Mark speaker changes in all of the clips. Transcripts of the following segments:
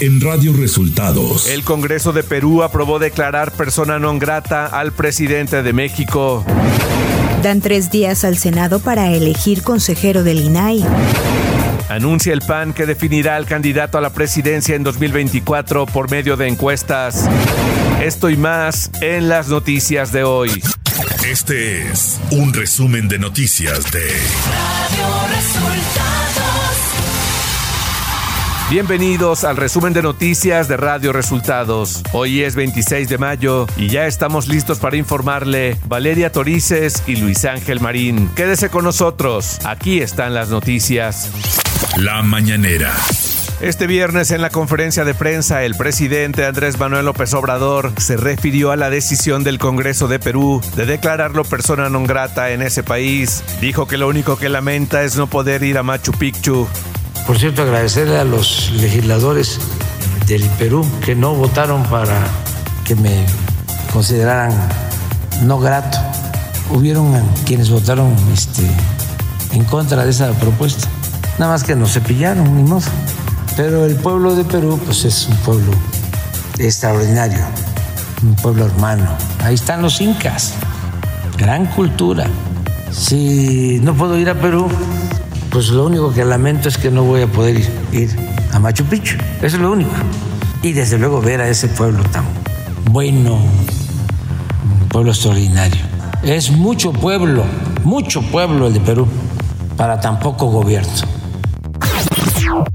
Speaker 1: en Radio Resultados.
Speaker 2: El Congreso de Perú aprobó declarar persona non grata al presidente de México.
Speaker 3: Dan tres días al Senado para elegir consejero del INAI.
Speaker 2: Anuncia el PAN que definirá al candidato a la presidencia en 2024 por medio de encuestas. Esto y más en las noticias de hoy.
Speaker 1: Este es un resumen de noticias de Radio Resultados.
Speaker 2: Bienvenidos al resumen de noticias de Radio Resultados. Hoy es 26 de mayo y ya estamos listos para informarle Valeria Torices y Luis Ángel Marín. Quédese con nosotros, aquí están las noticias.
Speaker 1: La mañanera.
Speaker 2: Este viernes en la conferencia de prensa, el presidente Andrés Manuel López Obrador se refirió a la decisión del Congreso de Perú de declararlo persona non grata en ese país. Dijo que lo único que lamenta es no poder ir a Machu Picchu
Speaker 4: por cierto, agradecerle a los legisladores del Perú que no votaron para que me consideraran no grato. Hubieron quienes votaron este, en contra de esa propuesta. Nada más que nos cepillaron, ni modo. Pero el pueblo de Perú, pues es un pueblo extraordinario, un pueblo hermano. Ahí están los incas, gran cultura. Si no puedo ir a Perú, pues lo único que lamento es que no voy a poder ir, a Machu Picchu. Eso es lo único. Y desde luego ver a ese pueblo tan bueno, un pueblo extraordinario. Es mucho pueblo, mucho pueblo el de Perú, para tan poco gobierno.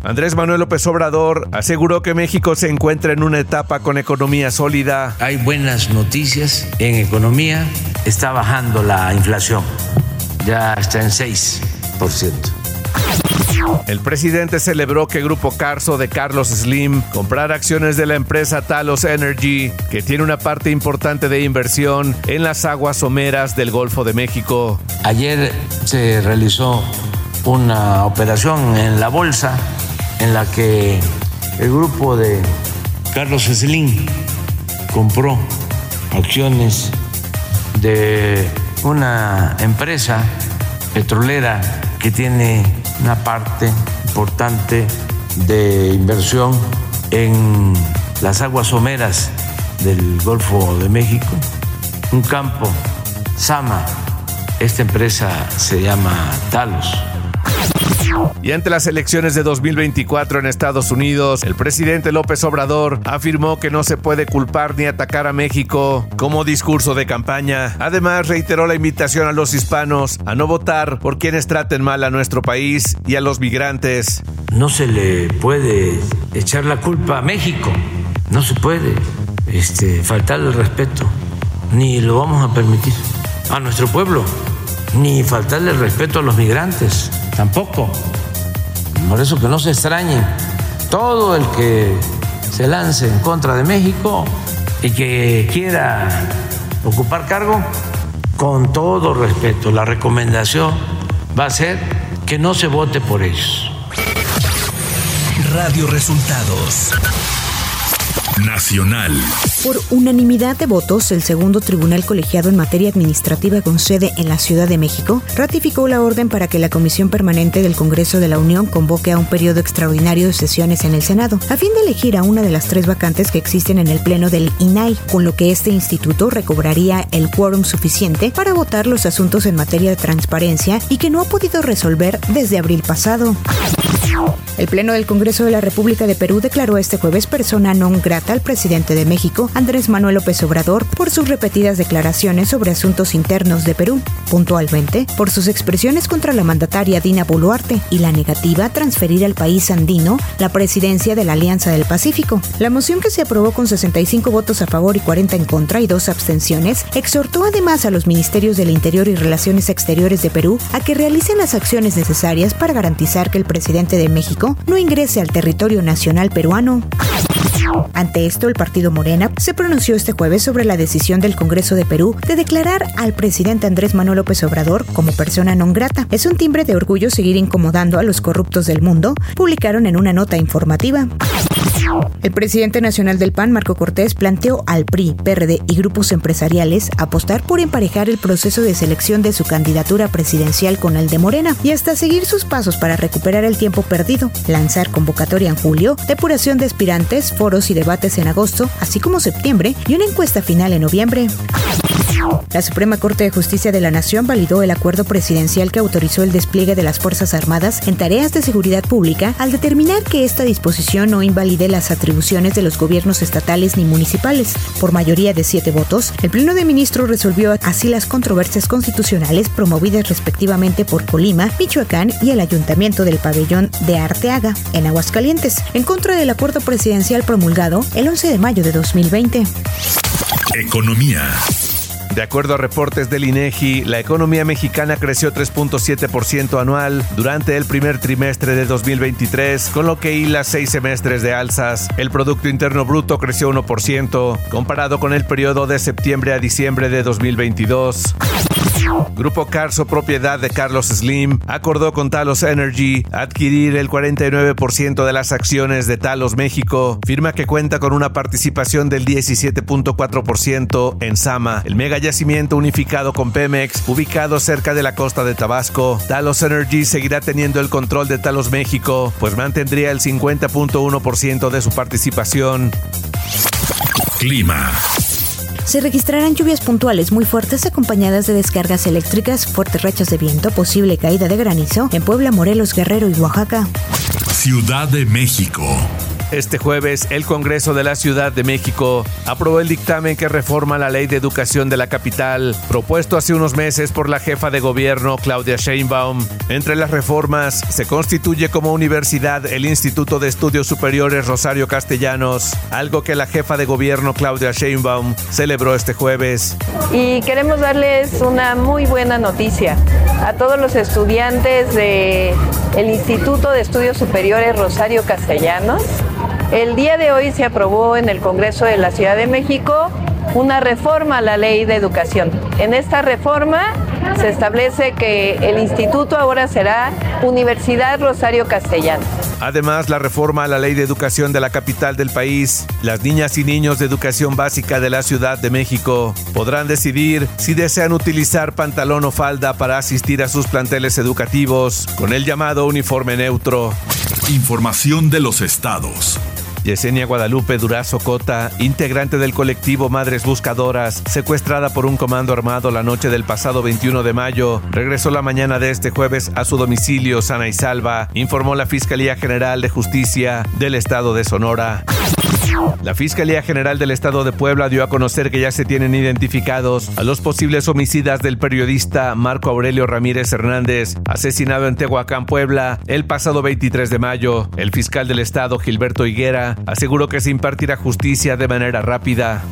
Speaker 2: Andrés Manuel López Obrador aseguró que México se encuentra en una etapa con economía sólida.
Speaker 4: Hay buenas noticias en economía. Está bajando la inflación. Ya está en 6%.
Speaker 2: El presidente celebró que Grupo Carso de Carlos Slim comprara acciones de la empresa Talos Energy, que tiene una parte importante de inversión en las aguas someras del Golfo de México.
Speaker 4: Ayer se realizó una operación en la bolsa en la que el grupo de Carlos Slim compró acciones de una empresa petrolera que tiene una parte importante de inversión en las aguas someras del Golfo de México, un campo, Sama, esta empresa se llama Talos
Speaker 2: y ante las elecciones de 2024 en Estados Unidos, el presidente López Obrador afirmó que no se puede culpar ni atacar a México como discurso de campaña. Además, reiteró la invitación a los hispanos a no votar por quienes traten mal a nuestro país y a los migrantes.
Speaker 4: No se le puede echar la culpa a México, no se puede este, faltar el respeto, ni lo vamos a permitir a nuestro pueblo, ni faltarle respeto a los migrantes tampoco. Por eso que no se extrañen. Todo el que se lance en contra de México y que quiera ocupar cargo, con todo respeto, la recomendación va a ser que no se vote por ellos.
Speaker 1: Radio Resultados Nacional.
Speaker 3: Por unanimidad de votos, el segundo tribunal colegiado en materia administrativa con sede en la Ciudad de México ratificó la orden para que la Comisión Permanente del Congreso de la Unión convoque a un periodo extraordinario de sesiones en el Senado, a fin de elegir a una de las tres vacantes que existen en el Pleno del INAI, con lo que este instituto recobraría el quórum suficiente para votar los asuntos en materia de transparencia y que no ha podido resolver desde abril pasado. El Pleno del Congreso de la República de Perú declaró este jueves persona non grata al presidente de México, Andrés Manuel López Obrador, por sus repetidas declaraciones sobre asuntos internos de Perú, puntualmente por sus expresiones contra la mandataria Dina Boluarte y la negativa a transferir al país andino la presidencia de la Alianza del Pacífico. La moción que se aprobó con 65 votos a favor y 40 en contra y dos abstenciones exhortó además a los ministerios del Interior y Relaciones Exteriores de Perú a que realicen las acciones necesarias para garantizar que el presidente de México no ingrese al territorio nacional peruano. Ante esto, el partido Morena se pronunció este jueves sobre la decisión del Congreso de Perú de declarar al presidente Andrés Manuel López Obrador como persona non grata. Es un timbre de orgullo seguir incomodando a los corruptos del mundo, publicaron en una nota informativa. El presidente nacional del PAN, Marco Cortés, planteó al PRI, PRD y grupos empresariales apostar por emparejar el proceso de selección de su candidatura presidencial con el de Morena y hasta seguir sus pasos para recuperar el tiempo perdido, lanzar convocatoria en julio, depuración de aspirantes, foros y debates en agosto, así como septiembre y una encuesta final en noviembre. La Suprema Corte de Justicia de la Nación validó el acuerdo presidencial que autorizó el despliegue de las Fuerzas Armadas en tareas de seguridad pública al determinar que esta disposición no invalide las atribuciones de los gobiernos estatales ni municipales. Por mayoría de siete votos, el Pleno de Ministros resolvió así las controversias constitucionales promovidas respectivamente por Colima, Michoacán y el Ayuntamiento del Pabellón de Arteaga, en Aguascalientes, en contra del acuerdo presidencial promulgado el 11 de mayo de 2020.
Speaker 1: Economía.
Speaker 2: De acuerdo a reportes del INEGI, la economía mexicana creció 3.7% anual durante el primer trimestre de 2023, con lo que hila seis semestres de alzas. El Producto Interno Bruto creció 1%, comparado con el periodo de septiembre a diciembre de 2022. Grupo Carso, propiedad de Carlos Slim, acordó con Talos Energy adquirir el 49% de las acciones de Talos México. Firma que cuenta con una participación del 17.4% en Sama, el mega yacimiento unificado con Pemex, ubicado cerca de la costa de Tabasco. Talos Energy seguirá teniendo el control de Talos México, pues mantendría el 50.1% de su participación.
Speaker 1: Clima.
Speaker 3: Se registrarán lluvias puntuales muy fuertes acompañadas de descargas eléctricas, fuertes rachas de viento, posible caída de granizo en Puebla, Morelos, Guerrero y Oaxaca.
Speaker 1: Ciudad de México.
Speaker 2: Este jueves, el Congreso de la Ciudad de México aprobó el dictamen que reforma la ley de educación de la capital, propuesto hace unos meses por la jefa de gobierno Claudia Sheinbaum. Entre las reformas, se constituye como universidad el Instituto de Estudios Superiores Rosario Castellanos, algo que la jefa de gobierno Claudia Sheinbaum celebró este jueves.
Speaker 5: Y queremos darles una muy buena noticia a todos los estudiantes de el Instituto de Estudios Superiores Rosario Castellanos el día de hoy se aprobó en el Congreso de la Ciudad de México una reforma a la ley de educación. En esta reforma se establece que el instituto ahora será Universidad Rosario Castellano.
Speaker 2: Además, la reforma a la ley de educación de la capital del país, las niñas y niños de educación básica de la Ciudad de México podrán decidir si desean utilizar pantalón o falda para asistir a sus planteles educativos con el llamado uniforme neutro.
Speaker 1: Información de los estados.
Speaker 2: Yesenia Guadalupe Durazo Cota, integrante del colectivo Madres Buscadoras, secuestrada por un comando armado la noche del pasado 21 de mayo, regresó la mañana de este jueves a su domicilio sana y salva, informó la Fiscalía General de Justicia del Estado de Sonora. La Fiscalía General del Estado de Puebla dio a conocer que ya se tienen identificados a los posibles homicidas del periodista Marco Aurelio Ramírez Hernández, asesinado en Tehuacán, Puebla, el pasado 23 de mayo. El fiscal del Estado, Gilberto Higuera, aseguró que se impartirá justicia de manera rápida.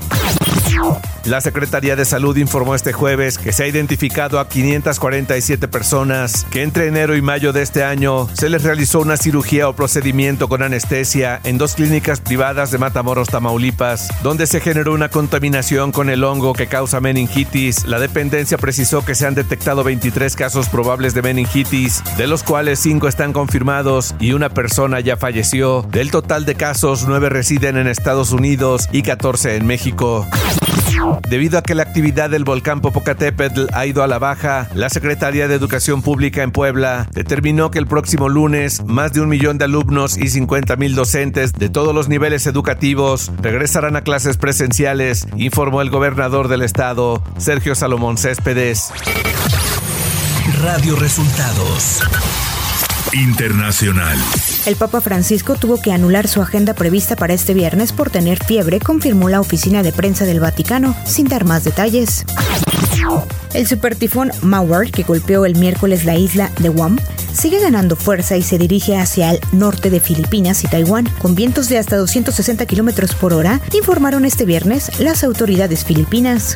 Speaker 2: La Secretaría de Salud informó este jueves que se ha identificado a 547 personas que entre enero y mayo de este año se les realizó una cirugía o procedimiento con anestesia en dos clínicas privadas de Matamoros, Tamaulipas, donde se generó una contaminación con el hongo que causa meningitis. La dependencia precisó que se han detectado 23 casos probables de meningitis, de los cuales 5 están confirmados y una persona ya falleció. Del total de casos, 9 residen en Estados Unidos y 14 en México. Debido a que la actividad del volcán Popocatépetl ha ido a la baja, la Secretaría de Educación Pública en Puebla determinó que el próximo lunes más de un millón de alumnos y 50 mil docentes de todos los niveles educativos regresarán a clases presenciales, informó el gobernador del estado, Sergio Salomón Céspedes.
Speaker 1: Radio Resultados. Internacional.
Speaker 3: El Papa Francisco tuvo que anular su agenda prevista para este viernes por tener fiebre, confirmó la oficina de prensa del Vaticano, sin dar más detalles. El supertifón Mauer, que golpeó el miércoles la isla de Guam, sigue ganando fuerza y se dirige hacia el norte de Filipinas y Taiwán, con vientos de hasta 260 kilómetros por hora, informaron este viernes las autoridades filipinas.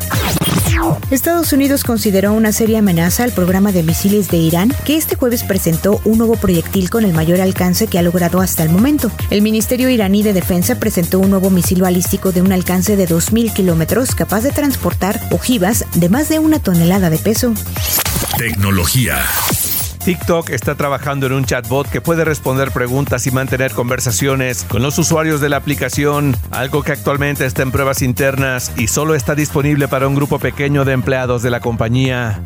Speaker 3: Estados Unidos consideró una seria amenaza al programa de misiles de Irán, que este jueves presentó un nuevo proyectil con el mayor alcance que ha logrado hasta el momento. El Ministerio iraní de Defensa presentó un nuevo misil balístico de un alcance de 2.000 kilómetros capaz de transportar ojivas de más de una tonelada de peso.
Speaker 1: Tecnología.
Speaker 2: TikTok está trabajando en un chatbot que puede responder preguntas y mantener conversaciones con los usuarios de la aplicación, algo que actualmente está en pruebas internas y solo está disponible para un grupo pequeño de empleados de la compañía.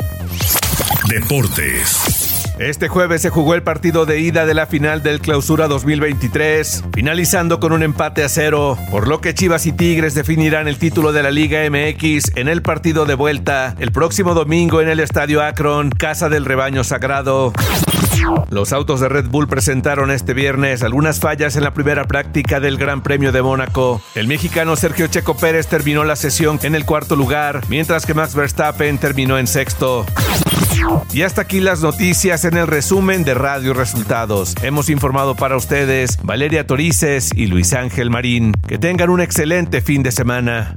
Speaker 1: Deportes.
Speaker 2: Este jueves se jugó el partido de ida de la final del Clausura 2023, finalizando con un empate a cero, por lo que Chivas y Tigres definirán el título de la Liga MX en el partido de vuelta el próximo domingo en el Estadio Akron, Casa del Rebaño Sagrado. Los autos de Red Bull presentaron este viernes algunas fallas en la primera práctica del Gran Premio de Mónaco. El mexicano Sergio Checo Pérez terminó la sesión en el cuarto lugar, mientras que Max Verstappen terminó en sexto. Y hasta aquí las noticias en el resumen de Radio Resultados. Hemos informado para ustedes Valeria Torices y Luis Ángel Marín. Que tengan un excelente fin de semana.